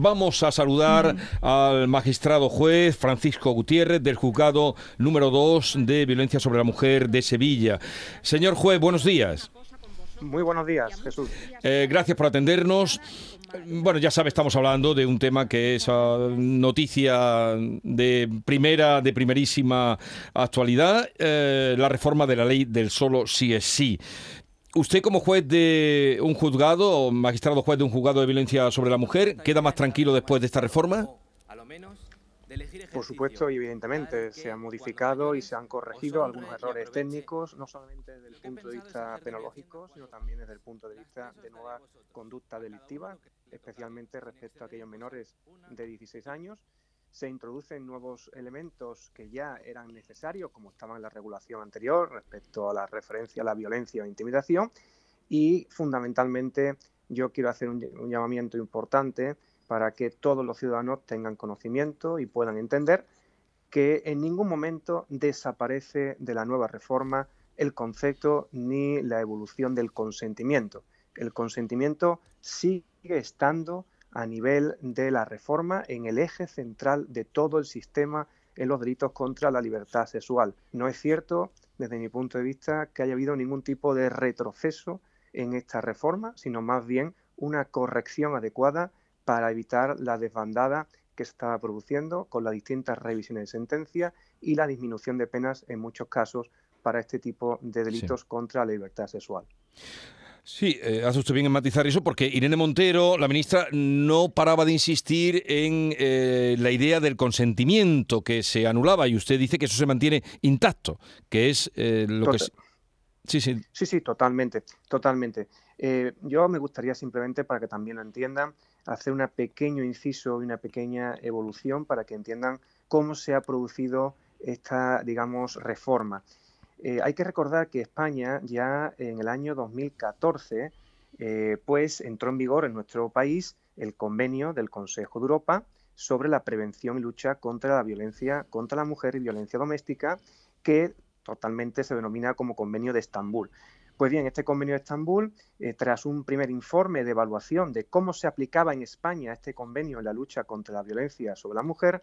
Vamos a saludar al magistrado juez Francisco Gutiérrez del juzgado número 2 de violencia sobre la mujer de Sevilla. Señor juez, buenos días. Muy buenos días, Jesús. Eh, gracias por atendernos. Bueno, ya sabe, estamos hablando de un tema que es ah, noticia de primera, de primerísima actualidad, eh, la reforma de la ley del solo sí es sí. Usted como juez de un juzgado o magistrado juez de un juzgado de violencia sobre la mujer, ¿queda más tranquilo después de esta reforma? Por supuesto y evidentemente se han modificado y se han corregido algunos errores técnicos, no solamente desde el punto de vista penológico, sino también desde el punto de vista de nueva conducta delictiva, especialmente respecto a aquellos menores de 16 años se introducen nuevos elementos que ya eran necesarios, como estaba en la regulación anterior, respecto a la referencia a la violencia o intimidación. Y fundamentalmente yo quiero hacer un, llamamiento importante para que todos los ciudadanos tengan conocimiento y puedan entender que en ningún momento desaparece de la nueva reforma el concepto ni la evolución del consentimiento. El consentimiento sigue estando a nivel de la reforma en el eje central de todo el sistema en los delitos contra la libertad sexual. No es cierto, desde mi punto de vista, que haya habido ningún tipo de retroceso en esta reforma, sino más bien una corrección adecuada para evitar la desbandada que se estaba produciendo con las distintas revisiones de sentencia y la disminución de penas en muchos casos para este tipo de delitos contra la libertad sexual. Sí, eh, hace usted bien en matizar eso porque Irene Montero, la ministra, no paraba de insistir en eh, la idea del consentimiento que se anulaba y usted dice que eso se mantiene intacto, que es eh, lo que... Sí, sí. Sí, sí, totalmente, totalmente. yo me gustaría simplemente, para que también lo entiendan, hacer un pequeño inciso y una pequeña evolución para que entiendan cómo se ha producido esta, digamos, reforma. Eh, hay que recordar que España ya en el año 2014 eh, pues entró en vigor en nuestro país el convenio del Consejo de Europa sobre la prevención y lucha contra la violencia contra la mujer y violencia doméstica, que totalmente se denomina como Convenio de Estambul. Pues bien, este convenio de Estambul, eh, tras un primer informe de evaluación de cómo se aplicaba en España este convenio en la lucha contra la violencia sobre la mujer,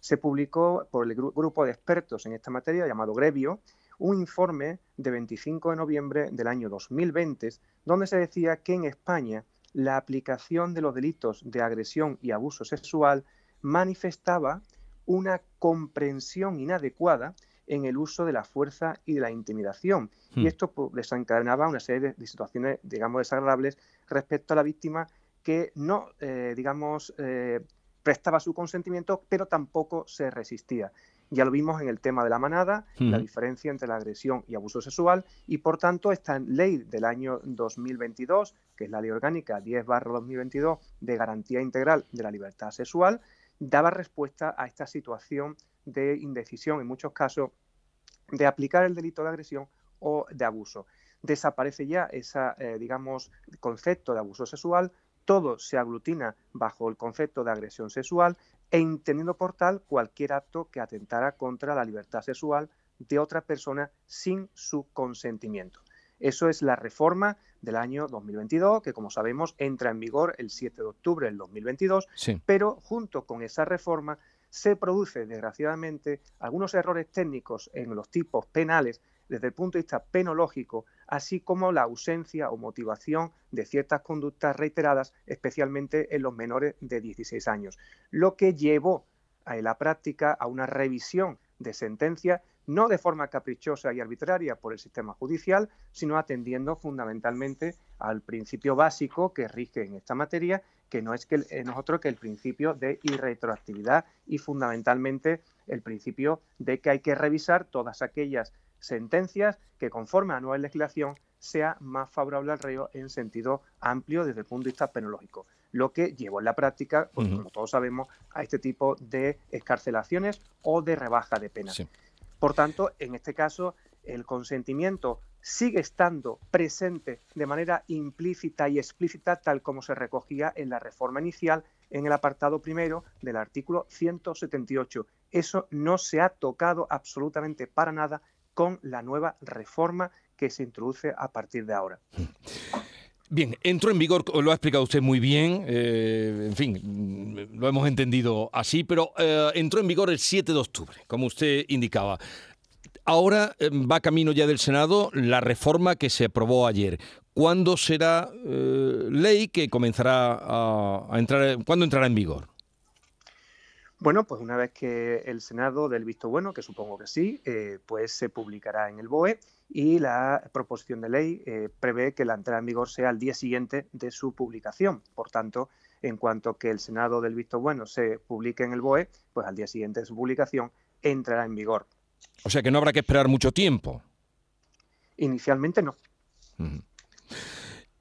se publicó por el grupo de expertos en esta materia llamado Grevio, un informe de 25 de noviembre del año 2020, donde se decía que en España la aplicación de los delitos de agresión y abuso sexual manifestaba una comprensión inadecuada en el uso de la fuerza y de la intimidación. Y hmm. esto pues, desencadenaba una serie de, situaciones, digamos, desagradables respecto a la víctima que no, eh, digamos, eh, prestaba su consentimiento, pero tampoco se resistía. Ya lo vimos en el tema de la manada, la diferencia entre la agresión y abuso sexual, y por tanto esta ley del año 2022, que es la ley orgánica 10-2022 de garantía integral de la libertad sexual, daba respuesta a esta situación de indecisión, en muchos casos, de aplicar el delito de agresión o de abuso. Desaparece ya ese, eh, digamos, concepto de abuso sexual, todo se aglutina bajo el concepto de agresión sexual entendiendo por tal cualquier acto que atentara contra la libertad sexual de otra persona sin su consentimiento. Eso es la reforma del año 2022, que como sabemos entra en vigor el 7 de octubre del 2022, pero junto con esa reforma se produce desgraciadamente algunos errores técnicos en los tipos penales desde el punto de vista penológico, así como la ausencia o motivación de ciertas conductas reiteradas, especialmente en los menores de 16 años, lo que llevó en la práctica a una revisión de sentencias no de forma caprichosa y arbitraria por el sistema judicial, sino atendiendo fundamentalmente al principio básico que rige en esta materia, que no es que nosotros que el principio de irretroactividad y fundamentalmente el principio de que hay que revisar todas aquellas sentencias que conforme a nueva legislación sea más favorable al reo en sentido amplio desde el punto de vista penológico, lo que llevó en la práctica, pues, como todos sabemos, a este tipo de escarcelaciones o de rebaja de penas. Por tanto, en este caso, el consentimiento sigue estando presente de manera implícita y explícita, tal como se recogía en la reforma inicial en el apartado primero del artículo 178. Eso no se ha tocado absolutamente para nada con la nueva reforma que se introduce a partir de ahora. Bien, entró en vigor, lo ha explicado usted muy bien, eh, en fin, lo hemos entendido así, pero eh, entró en vigor el 7 de octubre, como usted indicaba. Ahora eh, va camino ya del Senado la reforma que se aprobó ayer. ¿Cuándo será ley que comenzará a, a entrar, cuándo entrará en vigor? Bueno, pues una vez que el Senado del visto bueno, que supongo que sí, eh, pues se publicará en el BOE y la proposición de ley eh, prevé que la entrada en vigor sea al día siguiente de su publicación. Por tanto, en cuanto que el Senado del visto bueno se publique en el BOE, pues al día siguiente de su publicación entrará en vigor. O sea que no habrá que esperar mucho tiempo. Inicialmente no.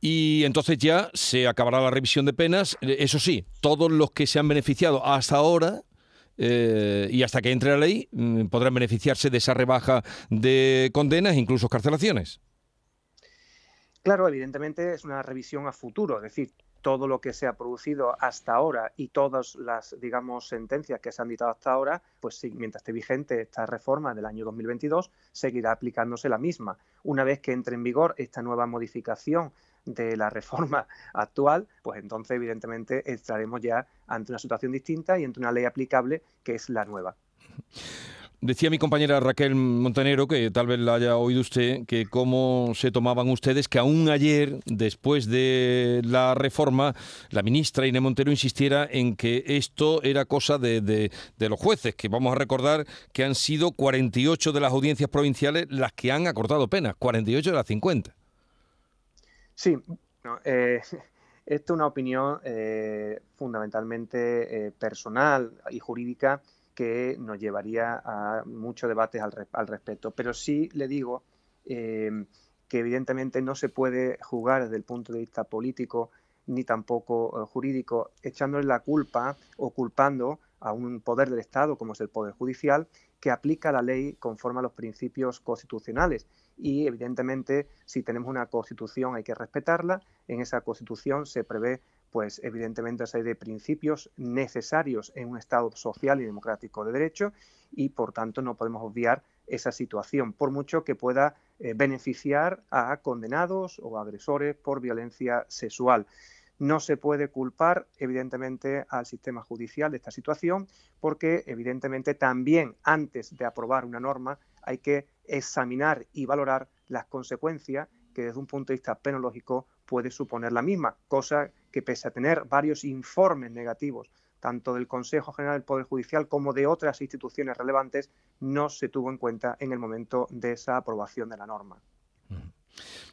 Y entonces ya se acabará la revisión de penas. Eso sí, todos los que se han beneficiado hasta ahora eh, y hasta que entre la ley mm, podrán beneficiarse de esa rebaja de condenas, incluso carcelaciones. Claro, evidentemente es una revisión a futuro, es decir, todo lo que se ha producido hasta ahora y todas las, digamos, sentencias que se han dictado hasta ahora, pues sí, mientras esté vigente esta reforma del año 2022, seguirá aplicándose la misma. Una vez que entre en vigor esta nueva modificación de la reforma actual, pues entonces evidentemente estaremos ya ante una situación distinta y ante una ley aplicable que es la nueva. Decía mi compañera Raquel Montanero, que tal vez la haya oído usted, que cómo se tomaban ustedes, que aún ayer, después de la reforma, la ministra Inés Montero insistiera en que esto era cosa de, los jueces, que vamos a recordar que han sido 48 de las audiencias provinciales las que han acordado penas, 48 de las 50. Sí, eh, esto es una opinión eh, fundamentalmente eh, personal y jurídica que nos llevaría a muchos debates al, respecto. Pero sí le digo que evidentemente no se puede jugar desde el punto de vista político ni tampoco jurídico echándole la culpa o culpando a un poder del Estado como es el Poder Judicial que aplica la ley conforme a los principios constitucionales y evidentemente si tenemos una constitución hay que respetarla. En esa constitución se prevé pues evidentemente una serie de principios necesarios en un Estado social y democrático de derecho y por tanto no podemos obviar esa situación, por mucho que pueda eh, beneficiar a condenados o agresores por violencia sexual. No se puede culpar, evidentemente, al sistema judicial de esta situación, porque, evidentemente, también antes de aprobar una norma hay que examinar y valorar las consecuencias que desde un punto de vista penológico puede suponer la misma, cosa que pese a tener varios informes negativos, tanto del Consejo General del Poder Judicial como de otras instituciones relevantes, no se tuvo en cuenta en el momento de esa aprobación de la norma.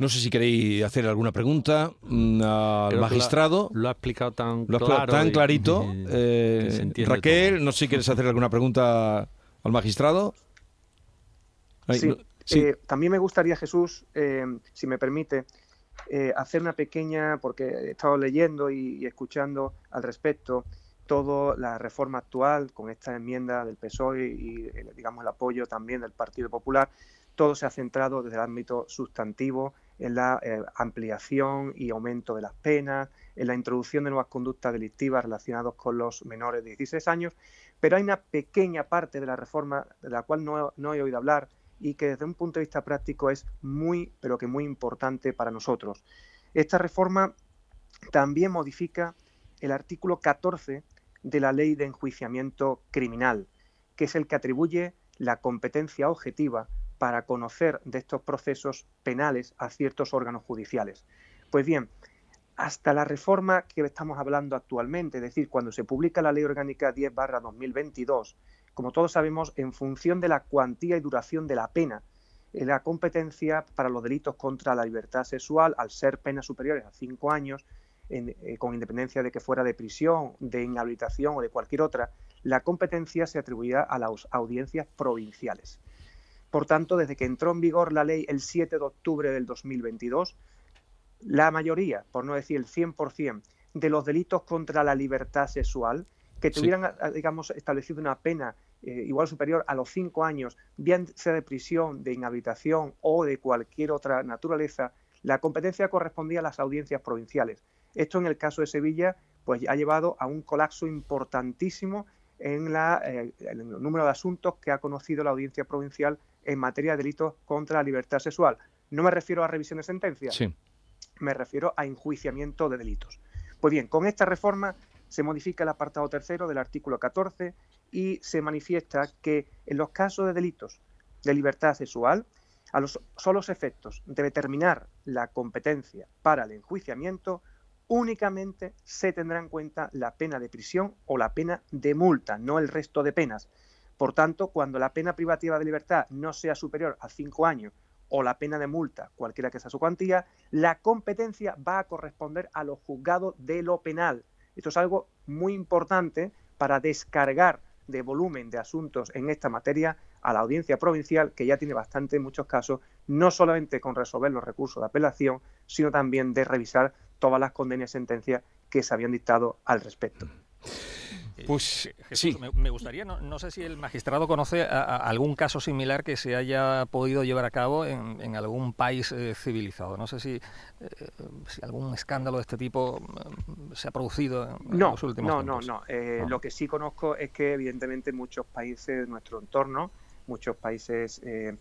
No sé si queréis hacer alguna pregunta mm, al magistrado. Lo ha, explicado tan, claro tan clarito. Eh, Raquel, no sé si quieres hacer alguna pregunta al magistrado. Sí. Eh, también me gustaría, Jesús, eh, si me permite, hacer una pequeña, porque he estado leyendo y, escuchando al respecto toda la reforma actual con esta enmienda del PSOE y, digamos, el apoyo también del Partido Popular todo se ha centrado desde el ámbito sustantivo en la eh, ampliación y aumento de las penas, en la introducción de nuevas conductas delictivas relacionadas con los menores de 16 años, pero hay una pequeña parte de la reforma de la cual no, no he oído hablar y que desde un punto de vista práctico es muy, pero que muy importante para nosotros. Esta reforma también modifica el artículo 14 de la Ley de Enjuiciamiento Criminal, que es el que atribuye la competencia objetiva para conocer de estos procesos penales a ciertos órganos judiciales. Pues bien, hasta la reforma que estamos hablando actualmente, es decir, cuando se publica la Ley Orgánica 10 2022, como todos sabemos, en función de la cuantía y duración de la pena, eh, la competencia para los delitos contra la libertad sexual, al ser penas superiores a cinco años, eh, con independencia de que fuera de prisión, de inhabilitación o de cualquier otra, la competencia se atribuía a las audiencias provinciales. Por tanto, desde que entró en vigor la ley el 7 de octubre del 2022, la mayoría, por no decir el 100%, de los delitos contra la libertad sexual que tuvieran, digamos, establecido una pena eh, igual o superior a los cinco años, bien sea de prisión, de inhabilitación o de cualquier otra naturaleza, la competencia correspondía a las audiencias provinciales. Esto en el caso de Sevilla, pues ha llevado a un colapso importantísimo en, la, eh, en el número de asuntos que ha conocido la audiencia provincial en materia de delitos contra la libertad sexual. No me refiero a revisión de sentencias, me refiero a enjuiciamiento de delitos. Pues bien, con esta reforma se modifica el apartado tercero del artículo 14 y se manifiesta que en los casos de delitos de libertad sexual, a los solos efectos de determinar la competencia para el enjuiciamiento, únicamente se tendrá en cuenta la pena de prisión o la pena de multa, no el resto de penas. Por tanto, cuando la pena privativa de libertad no sea superior a cinco años o la pena de multa, cualquiera que sea su cuantía, la competencia va a corresponder a los juzgados de lo penal. Esto es algo muy importante para descargar de volumen de asuntos en esta materia a la audiencia provincial, que ya tiene bastante en muchos casos, no solamente con resolver los recursos de apelación, sino también de revisar todas las condenas y sentencias que se habían dictado al respecto. Eh, pues sí. Me, gustaría, no, sé si el magistrado conoce algún caso similar que se haya podido llevar a cabo en, algún país eh, civilizado. No sé si, eh, si, algún escándalo de este tipo se ha producido en, los últimos no, No, no, no. Lo que sí conozco es que evidentemente muchos países de nuestro entorno, muchos países de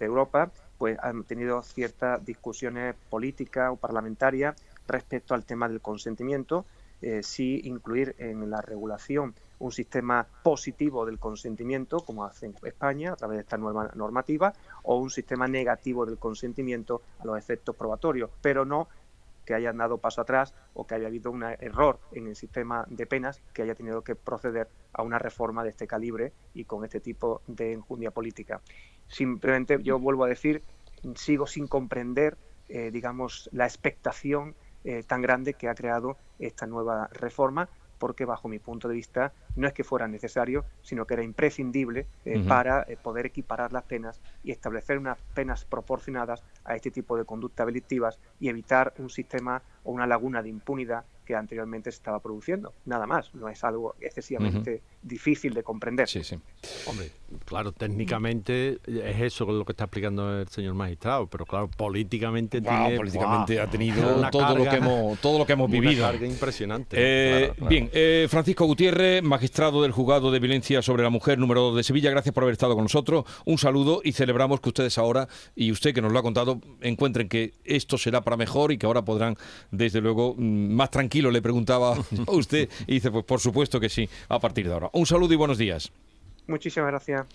Europa, pues han tenido ciertas discusiones políticas o parlamentarias respecto al tema del consentimiento eh, sí incluir en la regulación un sistema positivo del consentimiento, como hace España a través de esta nueva normativa, o un sistema negativo del consentimiento a los efectos probatorios, pero no que hayan dado paso atrás o que haya habido un error en el sistema de penas que haya tenido que proceder a una reforma de este calibre y con este tipo de enjundia política. Simplemente yo vuelvo a decir, sigo sin comprender, eh, digamos, la expectación eh, tan grande que ha creado esta nueva reforma, porque bajo mi punto de vista no es que fuera necesario, sino que era imprescindible eh, para eh, poder equiparar las penas y establecer unas penas proporcionadas a este tipo de conductas delictivas y evitar un sistema o una laguna de impunidad que anteriormente se estaba produciendo. Nada más, no es algo excesivamente difícil de comprender. Sí, sí. Hombre, claro, técnicamente es eso lo que está explicando el señor magistrado, pero claro, políticamente tiene, políticamente ha tenido todo lo que hemos todo lo que hemos vivido. Carga impresionante. Eh, bien, eh, Francisco Gutiérrez, magistrado del juzgado de violencia sobre la mujer número 2 de Sevilla, gracias por haber estado con nosotros. Un saludo y celebramos que ustedes ahora y usted que nos lo ha contado encuentren que esto será para mejor y que ahora podrán desde luego mm, más tranquilo le preguntaba a usted y dice pues por supuesto que sí a partir de ahora. Un saludo y buenos días. Muchísimas gracias.